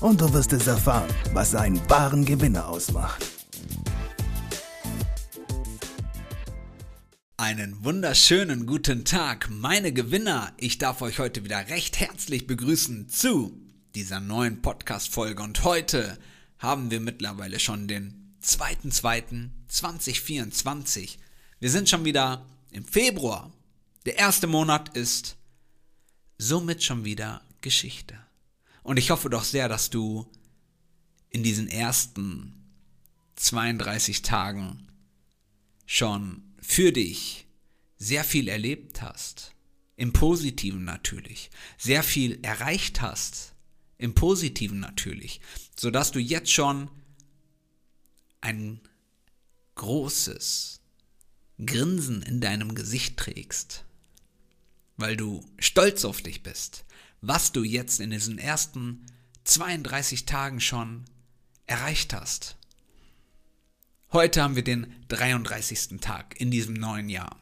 und du wirst es erfahren, was einen wahren Gewinner ausmacht. Einen wunderschönen guten Tag, meine Gewinner. Ich darf euch heute wieder recht herzlich begrüßen zu dieser neuen Podcast-Folge. Und heute haben wir mittlerweile schon den 2.2.2024. Wir sind schon wieder im Februar. Der erste Monat ist somit schon wieder Geschichte. Und ich hoffe doch sehr, dass du in diesen ersten 32 Tagen schon für dich sehr viel erlebt hast. Im positiven natürlich. Sehr viel erreicht hast. Im positiven natürlich. Sodass du jetzt schon ein großes Grinsen in deinem Gesicht trägst. Weil du stolz auf dich bist was du jetzt in diesen ersten 32 Tagen schon erreicht hast. Heute haben wir den 33. Tag in diesem neuen Jahr.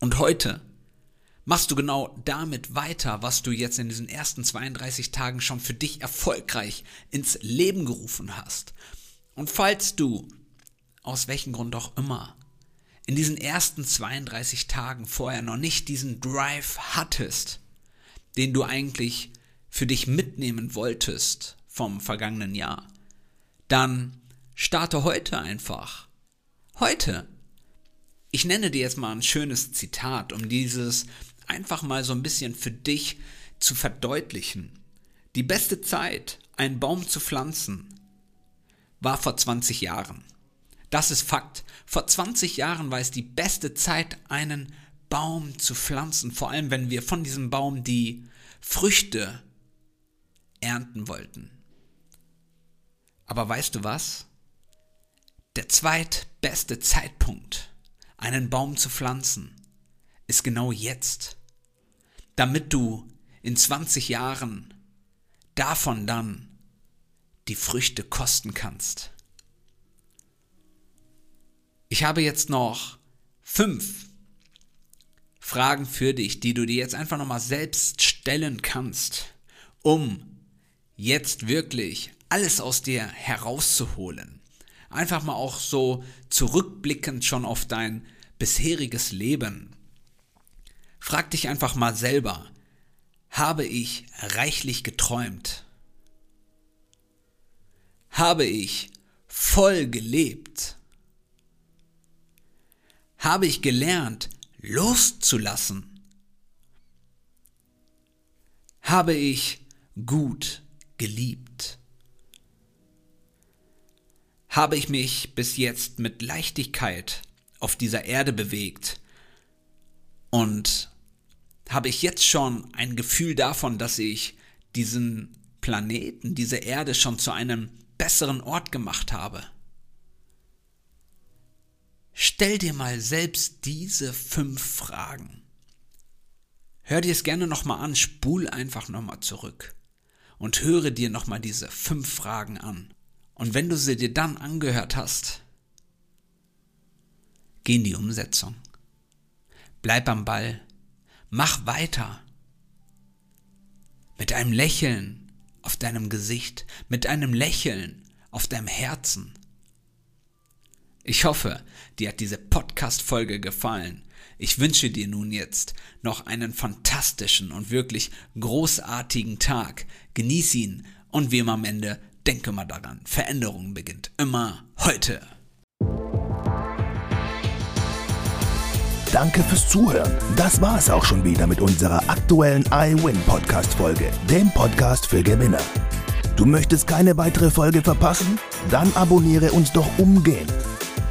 Und heute machst du genau damit weiter, was du jetzt in diesen ersten 32 Tagen schon für dich erfolgreich ins Leben gerufen hast. Und falls du, aus welchem Grund auch immer, in diesen ersten 32 Tagen vorher noch nicht diesen Drive hattest, den du eigentlich für dich mitnehmen wolltest vom vergangenen Jahr, dann starte heute einfach. Heute. Ich nenne dir jetzt mal ein schönes Zitat, um dieses einfach mal so ein bisschen für dich zu verdeutlichen. Die beste Zeit, einen Baum zu pflanzen, war vor 20 Jahren. Das ist Fakt. Vor 20 Jahren war es die beste Zeit, einen Baum zu pflanzen, vor allem wenn wir von diesem Baum die Früchte ernten wollten. Aber weißt du was? Der zweitbeste Zeitpunkt, einen Baum zu pflanzen, ist genau jetzt, damit du in 20 Jahren davon dann die Früchte kosten kannst. Ich habe jetzt noch fünf Fragen für dich, die du dir jetzt einfach nochmal selbst stellen kannst, um jetzt wirklich alles aus dir herauszuholen. Einfach mal auch so zurückblickend schon auf dein bisheriges Leben. Frag dich einfach mal selber, habe ich reichlich geträumt? Habe ich voll gelebt? Habe ich gelernt, loszulassen? Habe ich gut geliebt? Habe ich mich bis jetzt mit Leichtigkeit auf dieser Erde bewegt? Und habe ich jetzt schon ein Gefühl davon, dass ich diesen Planeten, diese Erde schon zu einem besseren Ort gemacht habe? Stell dir mal selbst diese fünf Fragen. Hör dir es gerne nochmal an, spul einfach nochmal zurück und höre dir nochmal diese fünf Fragen an. Und wenn du sie dir dann angehört hast, geh in die Umsetzung. Bleib am Ball. Mach weiter. Mit einem Lächeln auf deinem Gesicht, mit einem Lächeln auf deinem Herzen. Ich hoffe, dir hat diese Podcast-Folge gefallen. Ich wünsche dir nun jetzt noch einen fantastischen und wirklich großartigen Tag. Genieß ihn und wie immer am Ende, denke mal daran, Veränderung beginnt immer heute. Danke fürs Zuhören. Das war es auch schon wieder mit unserer aktuellen iWin Podcast Folge, dem Podcast für Gewinner. Du möchtest keine weitere Folge verpassen? Dann abonniere uns doch umgehend